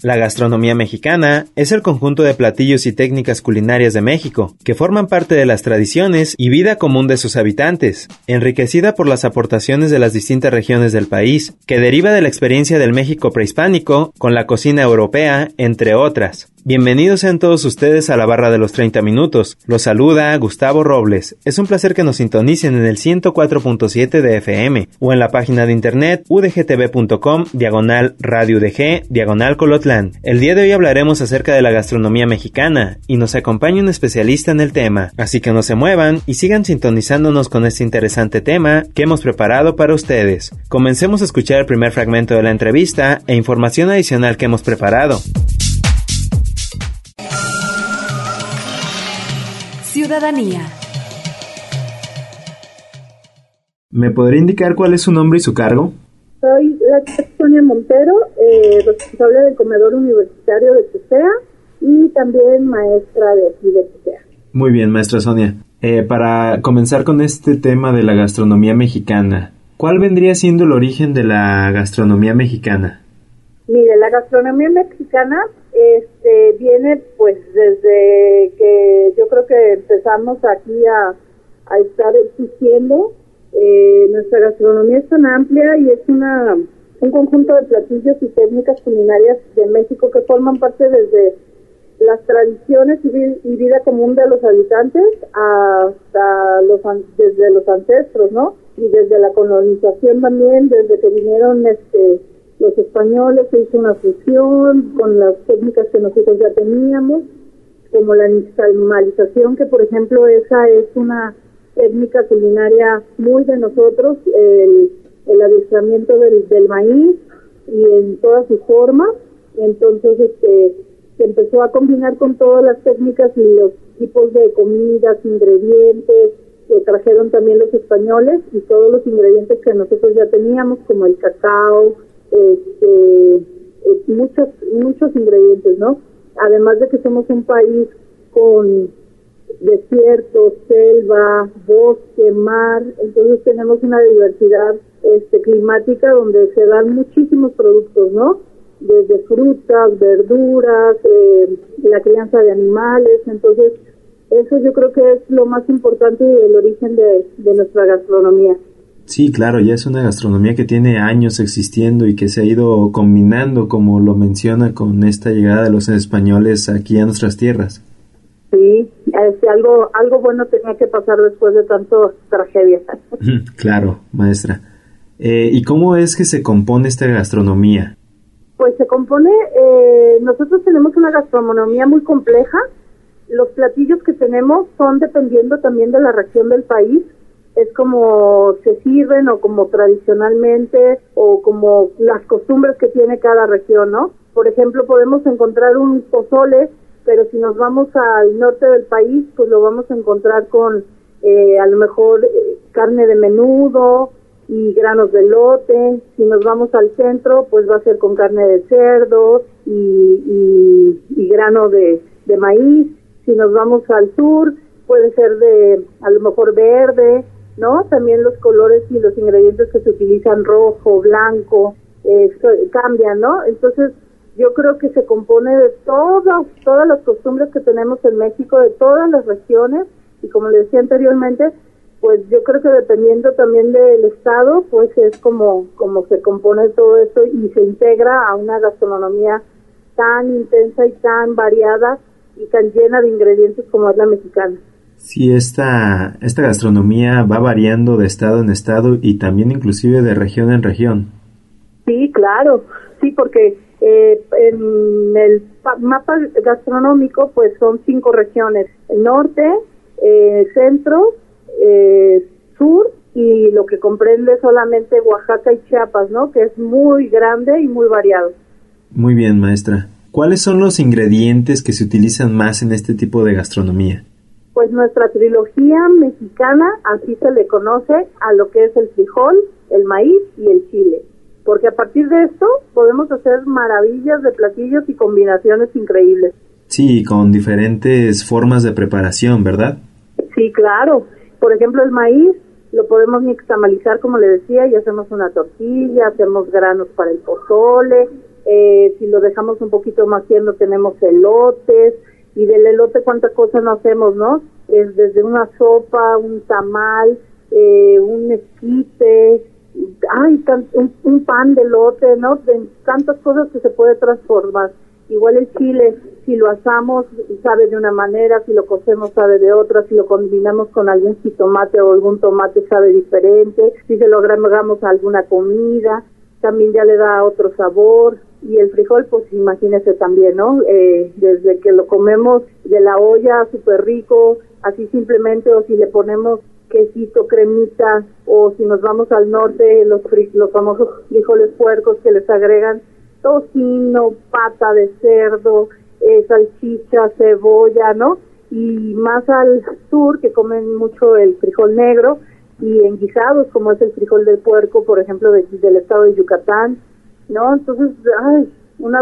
La gastronomía mexicana es el conjunto de platillos y técnicas culinarias de México, que forman parte de las tradiciones y vida común de sus habitantes, enriquecida por las aportaciones de las distintas regiones del país, que deriva de la experiencia del México prehispánico con la cocina europea, entre otras. Bienvenidos sean todos ustedes a la barra de los 30 minutos. Los saluda Gustavo Robles. Es un placer que nos sintonicen en el 104.7 de FM o en la página de internet udgtv.com diagonal radio UDG diagonal Colotlán. El día de hoy hablaremos acerca de la gastronomía mexicana y nos acompaña un especialista en el tema. Así que no se muevan y sigan sintonizándonos con este interesante tema que hemos preparado para ustedes. Comencemos a escuchar el primer fragmento de la entrevista e información adicional que hemos preparado. Ciudadanía. ¿Me podría indicar cuál es su nombre y su cargo? Soy la Sonia Montero, eh, responsable del comedor universitario de Chesea y también maestra de aquí de Chesea. Muy bien, maestra Sonia. Eh, para comenzar con este tema de la gastronomía mexicana, ¿cuál vendría siendo el origen de la gastronomía mexicana? Mire, la gastronomía mexicana este, viene pues desde que yo creo que empezamos aquí a, a estar existiendo. Eh, nuestra gastronomía es tan amplia y es una un conjunto de platillos y técnicas culinarias de México que forman parte desde las tradiciones y, y vida común de los habitantes hasta los desde los ancestros, ¿no? Y desde la colonización también, desde que vinieron este los españoles se hizo una fusión con las técnicas que nosotros ya teníamos, como la nixtamalización, que por ejemplo esa es una técnica culinaria muy de nosotros, el, el adiestramiento del, del maíz y en todas sus formas. Entonces, este, se empezó a combinar con todas las técnicas y los tipos de comidas, ingredientes que trajeron también los españoles y todos los ingredientes que nosotros ya teníamos, como el cacao, este, muchos, muchos ingredientes, ¿no? Además de que somos un país con desierto, selva, bosque, mar, entonces tenemos una diversidad este, climática donde se dan muchísimos productos, ¿no? Desde frutas, verduras, eh, la crianza de animales, entonces eso yo creo que es lo más importante y el origen de nuestra gastronomía. Sí, claro, ya es una gastronomía que tiene años existiendo y que se ha ido combinando, como lo menciona, con esta llegada de los españoles aquí a nuestras tierras. Sí, algo, algo bueno tenía que pasar después de tanto tragedia. claro, maestra. Eh, ¿Y cómo es que se compone esta gastronomía? Pues se compone, eh, nosotros tenemos una gastronomía muy compleja. Los platillos que tenemos son dependiendo también de la región del país. Es como se sirven o como tradicionalmente o como las costumbres que tiene cada región, ¿no? Por ejemplo, podemos encontrar un pozole, pero si nos vamos al norte del país, pues lo vamos a encontrar con eh, a lo mejor eh, carne de menudo, y granos de lote. Si nos vamos al centro, pues va a ser con carne de cerdo y, y, y grano de, de maíz. Si nos vamos al sur, puede ser de a lo mejor verde, ¿no? También los colores y los ingredientes que se utilizan, rojo, blanco, eh, cambian, ¿no? Entonces, yo creo que se compone de todas, todas las costumbres que tenemos en México, de todas las regiones, y como le decía anteriormente, pues yo creo que dependiendo también del estado, pues es como, como se compone todo esto y se integra a una gastronomía tan intensa y tan variada y tan llena de ingredientes como es la mexicana. Sí, esta, esta gastronomía va variando de estado en estado y también inclusive de región en región. Sí, claro, sí, porque eh, en el pa- mapa gastronómico pues son cinco regiones, el norte, eh, centro, eh, sur y lo que comprende solamente Oaxaca y Chiapas, ¿no? Que es muy grande y muy variado. Muy bien, maestra. ¿Cuáles son los ingredientes que se utilizan más en este tipo de gastronomía? Pues nuestra trilogía mexicana, así se le conoce a lo que es el frijol, el maíz y el chile. Porque a partir de esto podemos hacer maravillas de platillos y combinaciones increíbles. Sí, con diferentes formas de preparación, ¿verdad? Sí, claro. Por ejemplo, el maíz lo podemos nixtamalizar, como le decía, y hacemos una tortilla, hacemos granos para el pozole, eh, si lo dejamos un poquito más tierno tenemos elotes, y del elote cuánta cosa no hacemos, ¿no? Es desde una sopa, un tamal, eh, un esquite, ay, un, un, pan de elote, ¿no? De tantas cosas que se puede transformar. Igual el chile, si lo asamos sabe de una manera, si lo cocemos sabe de otra, si lo combinamos con algún jitomate o algún tomate sabe diferente, si se lo agregamos a alguna comida, también ya le da otro sabor. Y el frijol, pues imagínese también, ¿no? Eh, desde que lo comemos de la olla, súper rico, así simplemente, o si le ponemos quesito, cremita, o si nos vamos al norte, los, los famosos frijoles puercos que les agregan tocino, pata de cerdo, eh, salchicha, cebolla, ¿no? Y más al sur, que comen mucho el frijol negro, y en guisados, como es el frijol del puerco, por ejemplo, del estado de Yucatán, ¿no? Entonces, ay, una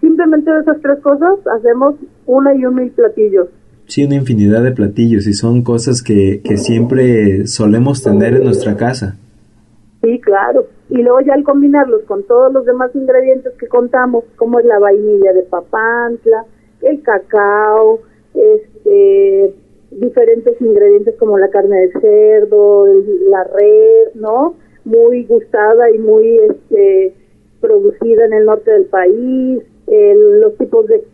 simplemente de esas tres cosas hacemos una y un mil platillos. Sí, una infinidad de platillos y son cosas que, que siempre solemos tener en nuestra casa. Sí, claro. Y luego ya al combinarlos con todos los demás ingredientes que contamos, como es la vainilla de papantla, el cacao, este, diferentes ingredientes como la carne de cerdo, la red, ¿no? Muy gustada y muy este, producida en el norte del país, los tipos de,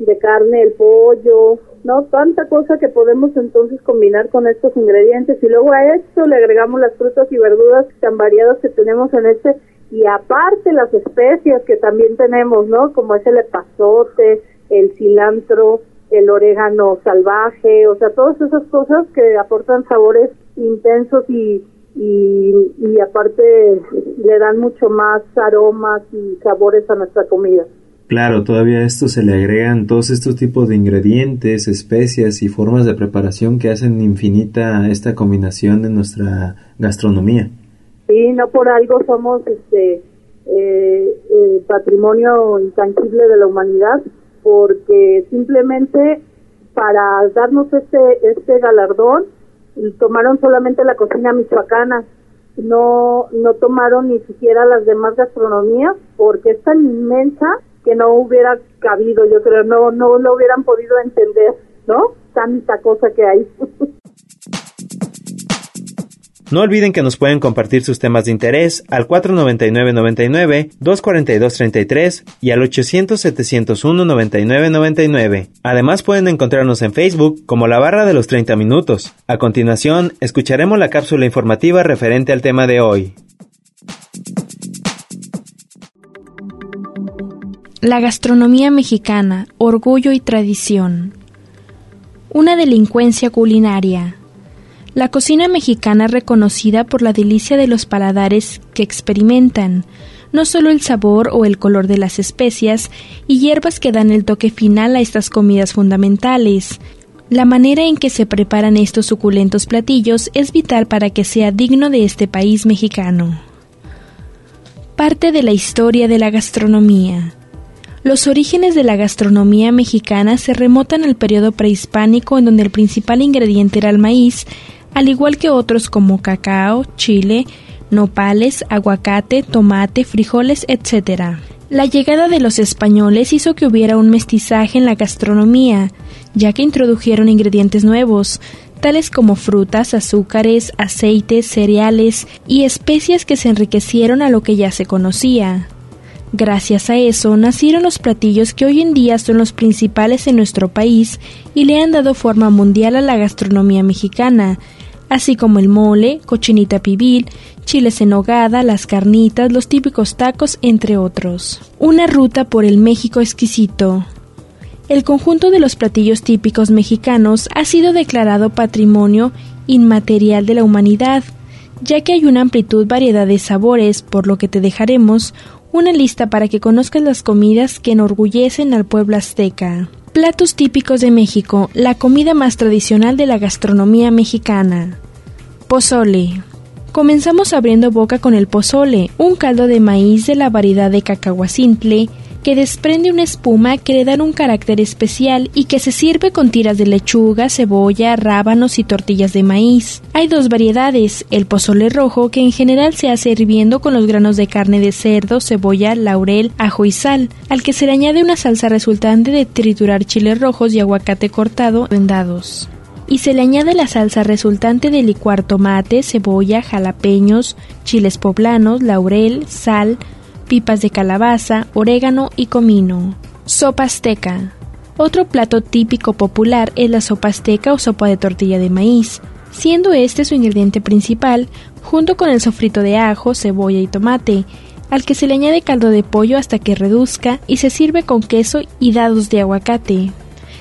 de carne, el pollo, ¿no? Tanta cosa que podemos entonces combinar con estos ingredientes y luego a esto le agregamos las frutas y verduras tan variadas que tenemos en este y aparte las especias que también tenemos, ¿no? Como es el epazote, el cilantro, el orégano salvaje, o sea, todas esas cosas que aportan sabores intensos y, y, y aparte le dan mucho más aromas y sabores a nuestra comida. Claro, todavía a esto se le agregan todos estos tipos de ingredientes, especias y formas de preparación que hacen infinita esta combinación en nuestra gastronomía. Sí, no por algo somos este eh, patrimonio intangible de la humanidad, porque simplemente para darnos este este galardón tomaron solamente la cocina michoacana, no no tomaron ni siquiera las demás gastronomías, porque es tan inmensa que no hubiera cabido, yo creo, no, no lo hubieran podido entender, ¿no? Tanta cosa que hay. No olviden que nos pueden compartir sus temas de interés al 499-99, 242-33 y al 800-701-9999. Además pueden encontrarnos en Facebook como la barra de los 30 minutos. A continuación, escucharemos la cápsula informativa referente al tema de hoy. La gastronomía mexicana, orgullo y tradición. Una delincuencia culinaria. La cocina mexicana reconocida por la delicia de los paladares que experimentan, no solo el sabor o el color de las especias y hierbas que dan el toque final a estas comidas fundamentales. La manera en que se preparan estos suculentos platillos es vital para que sea digno de este país mexicano. Parte de la historia de la gastronomía. Los orígenes de la gastronomía mexicana se remontan al periodo prehispánico en donde el principal ingrediente era el maíz, al igual que otros como cacao, chile, nopales, aguacate, tomate, frijoles, etc. La llegada de los españoles hizo que hubiera un mestizaje en la gastronomía, ya que introdujeron ingredientes nuevos, tales como frutas, azúcares, aceites, cereales y especias que se enriquecieron a lo que ya se conocía. Gracias a eso nacieron los platillos que hoy en día son los principales en nuestro país y le han dado forma mundial a la gastronomía mexicana, así como el mole, cochinita pibil, chiles en nogada, las carnitas, los típicos tacos, entre otros. Una ruta por el México exquisito. El conjunto de los platillos típicos mexicanos ha sido declarado Patrimonio Inmaterial de la Humanidad, ya que hay una amplitud variedad de sabores, por lo que te dejaremos una lista para que conozcas las comidas que enorgullecen al pueblo azteca. Platos típicos de México, la comida más tradicional de la gastronomía mexicana. Pozole. Comenzamos abriendo boca con el pozole, un caldo de maíz de la variedad de cacahuacintle que desprende una espuma que le dan un carácter especial y que se sirve con tiras de lechuga, cebolla, rábanos y tortillas de maíz. Hay dos variedades, el pozole rojo que en general se hace hirviendo con los granos de carne de cerdo, cebolla, laurel, ajo y sal, al que se le añade una salsa resultante de triturar chiles rojos y aguacate cortado en dados y se le añade la salsa resultante de licuar tomate, cebolla, jalapeños, chiles poblanos, laurel, sal, pipas de calabaza, orégano y comino. Sopa azteca. Otro plato típico popular es la sopa azteca o sopa de tortilla de maíz, siendo este su ingrediente principal, junto con el sofrito de ajo, cebolla y tomate, al que se le añade caldo de pollo hasta que reduzca y se sirve con queso y dados de aguacate.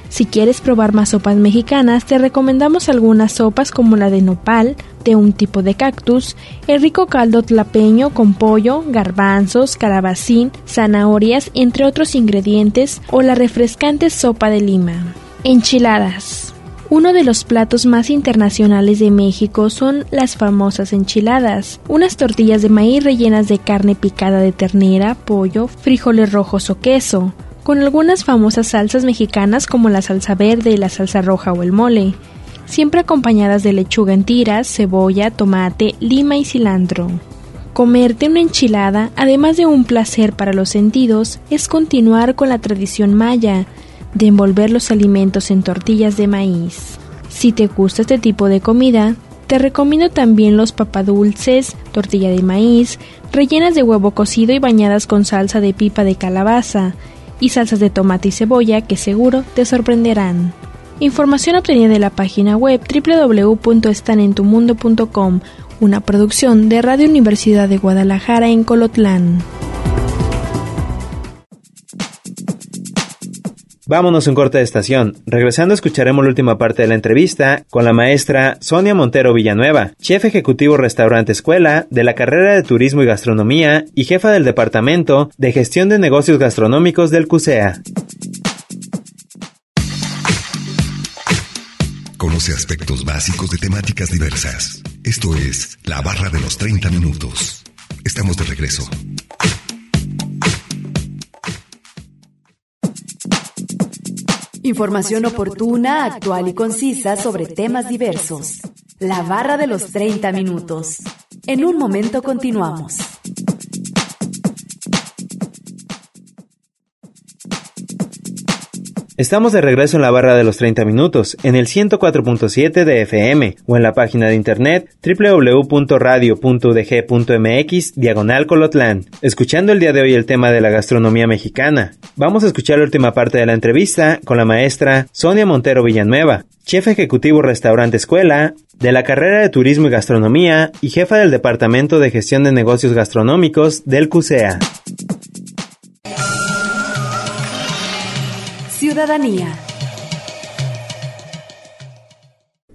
Si quieres probar más sopas mexicanas, te recomendamos algunas sopas como la de nopal, de un tipo de cactus, el rico caldo tlapeño con pollo, garbanzos, calabacín, zanahorias, entre otros ingredientes, o la refrescante sopa de lima. Enchiladas. Uno de los platos más internacionales de México son las famosas enchiladas, unas tortillas de maíz rellenas de carne picada de ternera, pollo, frijoles rojos o queso con algunas famosas salsas mexicanas como la salsa verde, la salsa roja o el mole, siempre acompañadas de lechuga en tiras, cebolla, tomate, lima y cilantro. Comerte una enchilada, además de un placer para los sentidos, es continuar con la tradición maya de envolver los alimentos en tortillas de maíz. Si te gusta este tipo de comida, te recomiendo también los papadulces, tortilla de maíz, rellenas de huevo cocido y bañadas con salsa de pipa de calabaza, y salsas de tomate y cebolla que seguro te sorprenderán. Información obtenida de la página web www.estanentumundo.com, una producción de Radio Universidad de Guadalajara en Colotlán. Vámonos en corta de estación. Regresando escucharemos la última parte de la entrevista con la maestra Sonia Montero Villanueva, chef ejecutivo restaurante escuela de la carrera de Turismo y Gastronomía y jefa del Departamento de Gestión de Negocios Gastronómicos del CUSEA. Conoce aspectos básicos de temáticas diversas. Esto es La Barra de los 30 Minutos. Estamos de regreso. Información oportuna, actual y concisa sobre temas diversos. La barra de los 30 minutos. En un momento continuamos. Estamos de regreso en la barra de los 30 minutos, en el 104.7 de FM o en la página de internet www.radio.udg.mx diagonal colotlán. Escuchando el día de hoy el tema de la gastronomía mexicana. Vamos a escuchar la última parte de la entrevista con la maestra Sonia Montero Villanueva, chef ejecutivo restaurante escuela, de la carrera de Turismo y Gastronomía y jefa del Departamento de Gestión de Negocios Gastronómicos del CUSEA. Ciudadanía.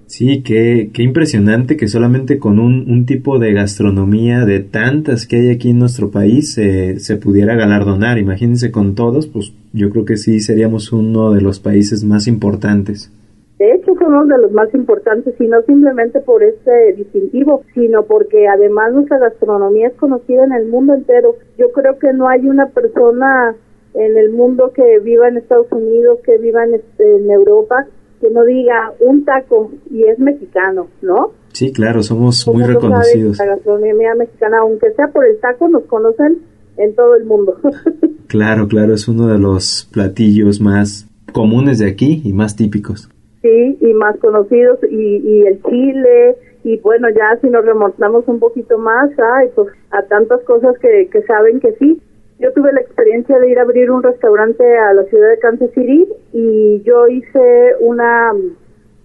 Sí, qué, qué impresionante que solamente con un, un, tipo de gastronomía de tantas que hay aquí en nuestro país se pudiera galardonar. Imagínense con todos, pues yo creo que sí seríamos uno de los países más importantes. De hecho, somos de los más importantes y no simplemente por este distintivo, sino porque además nuestra gastronomía es conocida en el mundo entero. Yo creo que no hay una persona en el mundo que viva en Estados Unidos, que viva en, este, en Europa, que no diga un taco y es mexicano, ¿no? Sí, claro, somos muy reconocidos. la gastronomía mexicana, aunque sea por el taco, nos conocen en todo el mundo. claro, claro, es uno de los platillos más comunes de aquí y más típicos. Sí, y más conocidos, y, y el chile, y bueno, ya si nos remontamos un poquito más, ay, pues a tantas cosas que, que saben que sí, yo tuve la experiencia de ir a abrir un restaurante a la ciudad de Kansas City y yo hice una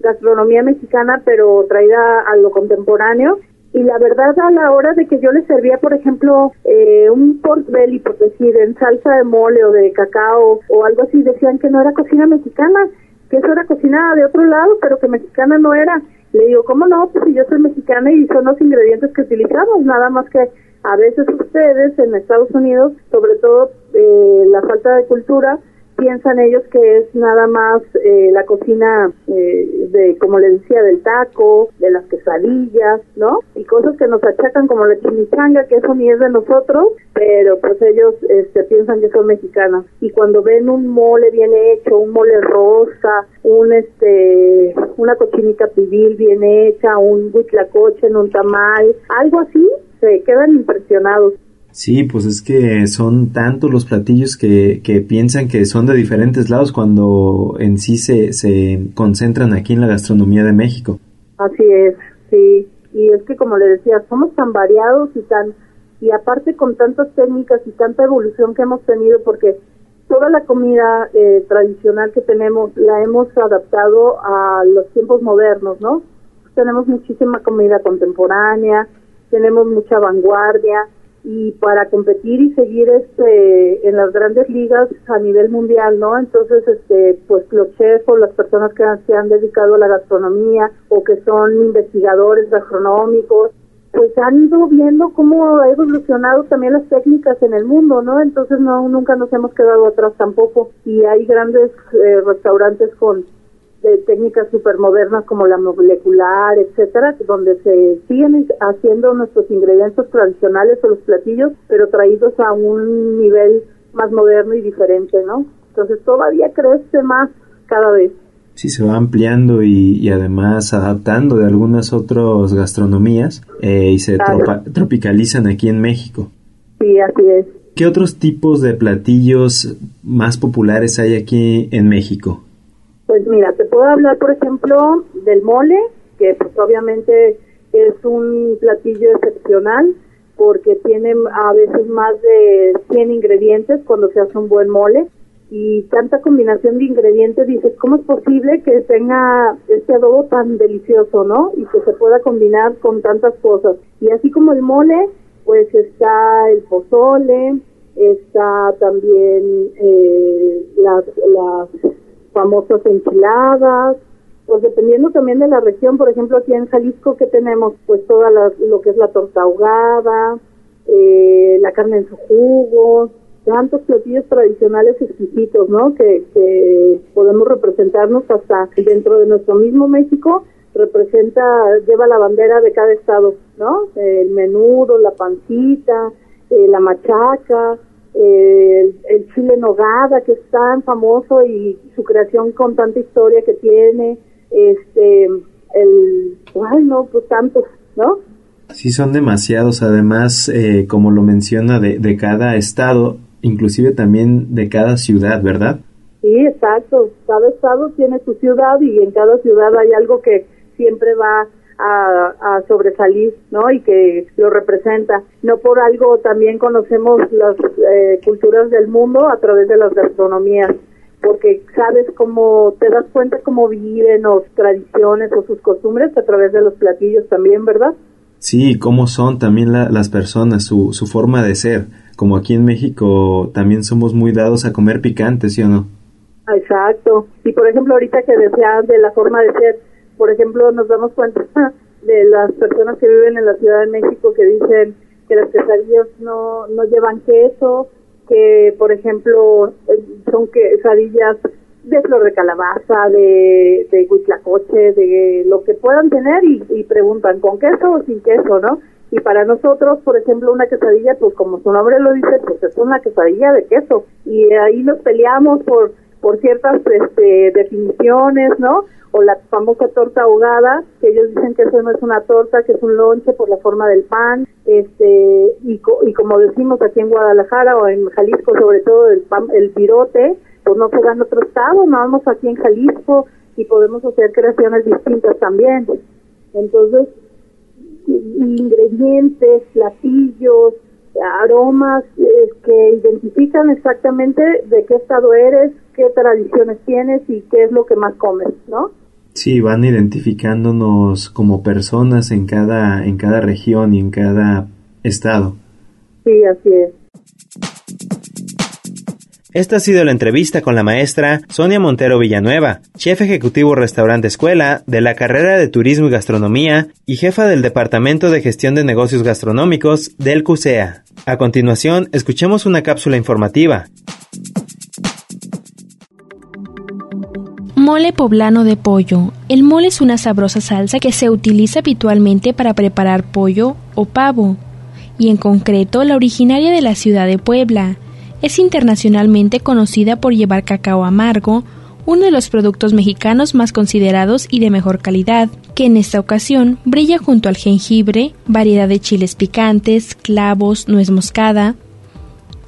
gastronomía mexicana pero traída a lo contemporáneo. Y la verdad a la hora de que yo les servía por ejemplo eh, un pork belly por decir en salsa de mole o de cacao o algo así decían que no era cocina mexicana que eso era cocina de otro lado pero que mexicana no era. Le digo cómo no pues si yo soy mexicana y son los ingredientes que utilizamos nada más que a veces ustedes en Estados Unidos, sobre todo eh, la falta de cultura, piensan ellos que es nada más eh, la cocina eh, de, como les decía, del taco, de las quesadillas, ¿no? Y cosas que nos achacan como la chimichanga, que eso ni es de nosotros, pero pues ellos este, piensan que son mexicanas. Y cuando ven un mole bien hecho, un mole rosa, un este, una cochinita pibil bien hecha, un huitlacoche en un tamal, algo así, se quedan impresionados. Sí, pues es que son tantos los platillos que, que piensan que son de diferentes lados cuando en sí se, se concentran aquí en la gastronomía de México. Así es, sí. Y es que como le decía, somos tan variados y tan y aparte con tantas técnicas y tanta evolución que hemos tenido porque toda la comida eh, tradicional que tenemos la hemos adaptado a los tiempos modernos, ¿no? Tenemos muchísima comida contemporánea, tenemos mucha vanguardia, y para competir y seguir este en las grandes ligas a nivel mundial, ¿no? Entonces, este, pues los chefs o las personas que se han dedicado a la gastronomía o que son investigadores gastronómicos, pues han ido viendo cómo ha evolucionado también las técnicas en el mundo, ¿no? Entonces no nunca nos hemos quedado atrás tampoco y hay grandes eh, restaurantes con de técnicas modernas como la molecular, etcétera, donde se siguen haciendo nuestros ingredientes tradicionales o los platillos, pero traídos a un nivel más moderno y diferente, ¿no? Entonces todavía crece más cada vez. Sí, se va ampliando y, además adaptando de algunas otras gastronomías eh, y se tropicalizan aquí en México. Sí, así es. ¿Qué otros tipos de platillos más populares hay aquí en México? Pues mira, te puedo hablar, por ejemplo, del mole, que pues obviamente es un platillo excepcional porque tiene a veces más de 100 ingredientes cuando se hace un buen mole y tanta combinación de ingredientes, dices, ¿cómo es posible que tenga este adobo tan delicioso, no? Y que se pueda combinar con tantas cosas. Y así como el mole, pues está el pozole, está también eh, las, las famosas enchiladas, pues dependiendo también de la región, por ejemplo aquí en Jalisco que tenemos pues toda lo que es la torta ahogada, eh, la carne en su jugo, tantos platillos tradicionales exquisitos, ¿no? Que, que podemos representarnos hasta dentro de nuestro mismo México representa, lleva la bandera de cada estado, ¿no? El menudo, la pancita, eh, la machaca, eh, el, chile nogada que es tan famoso y su creación con tanta historia que tiene, este, el, ay no, pues tantos, ¿no? Sí, son demasiados, además, eh, como lo menciona, de, de cada estado, inclusive también de cada ciudad, ¿verdad? Sí, exacto. Cada estado tiene su ciudad y en cada ciudad hay algo que siempre va a, sobresalir, ¿no? Y que lo representa. No por algo también conocemos las eh, culturas del mundo a través de las gastronomías, porque sabes cómo, te das cuenta cómo viven sus tradiciones o sus costumbres a través de los platillos también, ¿verdad? Sí, cómo son también las personas, su, su forma de ser. Como aquí en México también somos muy dados a comer picante, ¿sí o no? Exacto. Y por ejemplo, ahorita que decías de la forma de ser, por ejemplo, nos damos cuenta de las personas que viven en la Ciudad de México que dicen que las quesadillas no, no llevan queso, que por ejemplo eh, son quesadillas de flor de calabaza, de, de huitlacoche, de lo que puedan tener y, y preguntan con queso o sin queso, ¿no? Y para nosotros, por ejemplo, una quesadilla, pues como su nombre lo dice, pues es una quesadilla de queso. Y ahí nos peleamos por, por ciertas este, definiciones, ¿no? O la famosa torta ahogada, que ellos dicen que eso no es una torta, que es un lonche por la forma del pan, este y, y como decimos aquí en Guadalajara o en Jalisco sobre todo el pan, el pirote, pues no se en otro estado, no vamos aquí en Jalisco y podemos hacer creaciones distintas también. Entonces, ingredientes, platillos, aromas eh, que identifican exactamente de qué estado eres, qué tradiciones tienes y qué es lo que más comes, ¿no? Sí, van identificándonos como personas en cada, en cada región y en cada estado. Sí, así es. Esta ha sido la entrevista con la maestra Sonia Montero Villanueva, chef ejecutivo restaurante escuela de la carrera de Turismo y Gastronomía y jefa del Departamento de Gestión de Negocios Gastronómicos del CUSEA. A continuación, escuchemos una cápsula informativa. Mole poblano de pollo. El mole es una sabrosa salsa que se utiliza habitualmente para preparar pollo o pavo, y en concreto la originaria de la ciudad de Puebla. Es internacionalmente conocida por llevar cacao amargo, uno de los productos mexicanos más considerados y de mejor calidad, que en esta ocasión brilla junto al jengibre, variedad de chiles picantes, clavos, nuez moscada,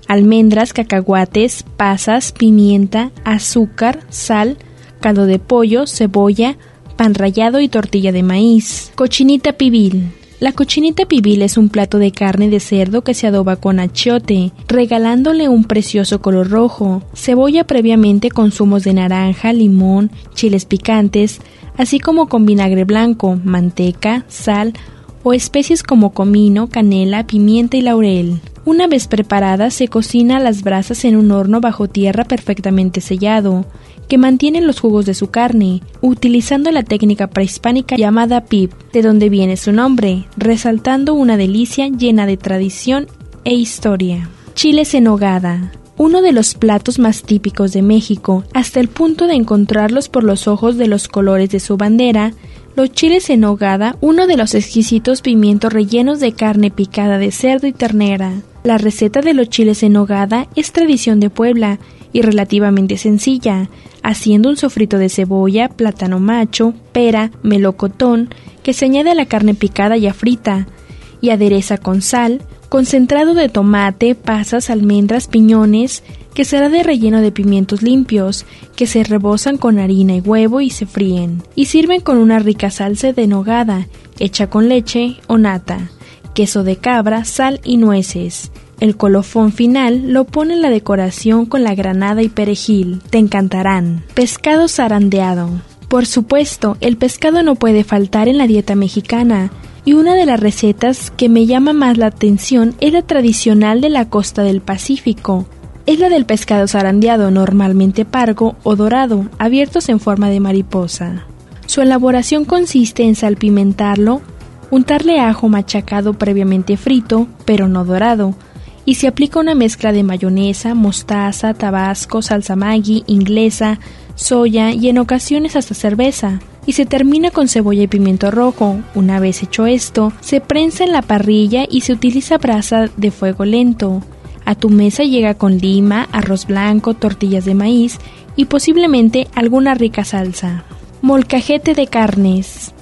almendras, cacahuates, pasas, pimienta, azúcar, sal, de pollo, cebolla, pan rallado y tortilla de maíz. Cochinita pibil. La cochinita pibil es un plato de carne de cerdo que se adoba con achiote, regalándole un precioso color rojo, cebolla previamente con zumos de naranja, limón, chiles picantes, así como con vinagre blanco, manteca, sal o especies como comino, canela, pimienta y laurel. Una vez preparada se cocina a las brasas en un horno bajo tierra perfectamente sellado que mantienen los jugos de su carne, utilizando la técnica prehispánica llamada pip, de donde viene su nombre, resaltando una delicia llena de tradición e historia. Chiles en hogada. Uno de los platos más típicos de México, hasta el punto de encontrarlos por los ojos de los colores de su bandera, los chiles en hogada, uno de los exquisitos pimientos rellenos de carne picada de cerdo y ternera. La receta de los chiles en hogada es tradición de Puebla y relativamente sencilla, haciendo un sofrito de cebolla, plátano macho, pera, melocotón, que se añade a la carne picada ya frita, y adereza con sal, concentrado de tomate, pasas, almendras, piñones, que será de relleno de pimientos limpios, que se rebosan con harina y huevo y se fríen, y sirven con una rica salsa de nogada, hecha con leche o nata, queso de cabra, sal y nueces, el colofón final lo pone la decoración con la granada y perejil. Te encantarán. Pescado zarandeado. Por supuesto, el pescado no puede faltar en la dieta mexicana, y una de las recetas que me llama más la atención es la tradicional de la costa del Pacífico. Es la del pescado zarandeado, normalmente pargo o dorado, abiertos en forma de mariposa. Su elaboración consiste en salpimentarlo, untarle ajo machacado previamente frito, pero no dorado, y se aplica una mezcla de mayonesa, mostaza, tabasco, salsa maggi, inglesa, soya y en ocasiones hasta cerveza. Y se termina con cebolla y pimiento rojo. Una vez hecho esto, se prensa en la parrilla y se utiliza brasa de fuego lento. A tu mesa llega con lima, arroz blanco, tortillas de maíz y posiblemente alguna rica salsa. Molcajete de carnes.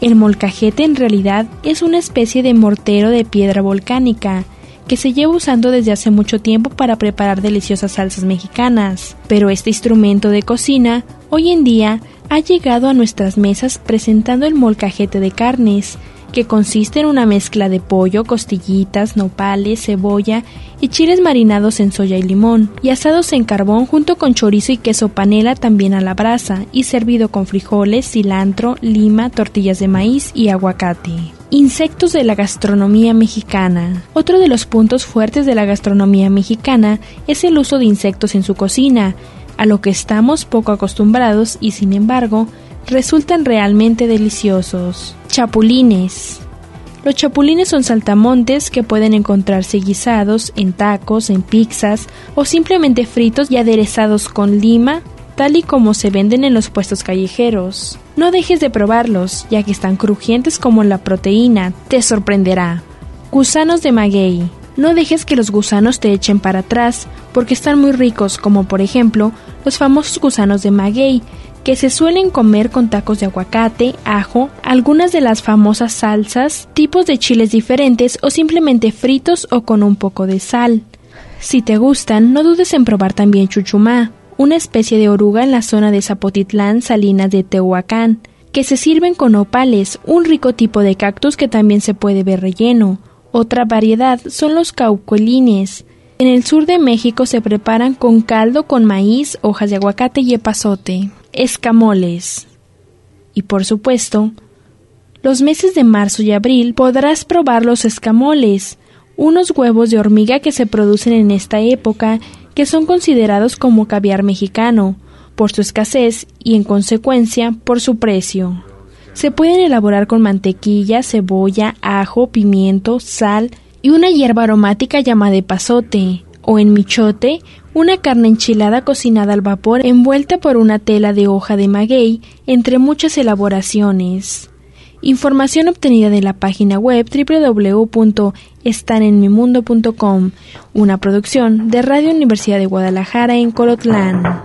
El molcajete en realidad es una especie de mortero de piedra volcánica que se lleva usando desde hace mucho tiempo para preparar deliciosas salsas mexicanas. Pero este instrumento de cocina, hoy en día, ha llegado a nuestras mesas presentando el molcajete de carnes, que consiste en una mezcla de pollo, costillitas, nopales, cebolla y chiles marinados en soya y limón, y asados en carbón junto con chorizo y queso panela también a la brasa, y servido con frijoles, cilantro, lima, tortillas de maíz y aguacate. Insectos de la gastronomía mexicana. Otro de los puntos fuertes de la gastronomía mexicana es el uso de insectos en su cocina, a lo que estamos poco acostumbrados y sin embargo resultan realmente deliciosos. Chapulines. Los chapulines son saltamontes que pueden encontrarse guisados en tacos, en pizzas o simplemente fritos y aderezados con lima, tal y como se venden en los puestos callejeros. No dejes de probarlos, ya que están crujientes como la proteína, te sorprenderá. Gusanos de maguey. No dejes que los gusanos te echen para atrás, porque están muy ricos, como por ejemplo los famosos gusanos de maguey, que se suelen comer con tacos de aguacate, ajo, algunas de las famosas salsas, tipos de chiles diferentes o simplemente fritos o con un poco de sal. Si te gustan, no dudes en probar también chuchumá, una especie de oruga en la zona de Zapotitlán, Salinas de Tehuacán, que se sirven con opales, un rico tipo de cactus que también se puede ver relleno. Otra variedad son los caucolines. En el sur de México se preparan con caldo con maíz, hojas de aguacate y epazote. Escamoles. Y por supuesto, los meses de marzo y abril podrás probar los escamoles, unos huevos de hormiga que se producen en esta época que son considerados como caviar mexicano, por su escasez y en consecuencia por su precio. Se pueden elaborar con mantequilla, cebolla, ajo, pimiento, sal y una hierba aromática llamada pasote, o en michote, una carne enchilada cocinada al vapor envuelta por una tela de hoja de maguey, entre muchas elaboraciones. Información obtenida de la página web www.estanenmimundo.com, una producción de Radio Universidad de Guadalajara en Colotlán.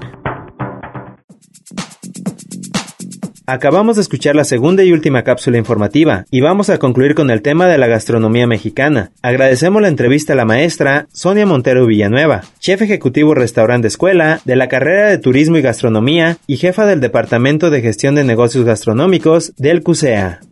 Acabamos de escuchar la segunda y última cápsula informativa y vamos a concluir con el tema de la gastronomía mexicana. Agradecemos la entrevista a la maestra Sonia Montero Villanueva, chef ejecutivo restaurante escuela de la carrera de Turismo y Gastronomía y jefa del Departamento de Gestión de Negocios Gastronómicos del CUSEA.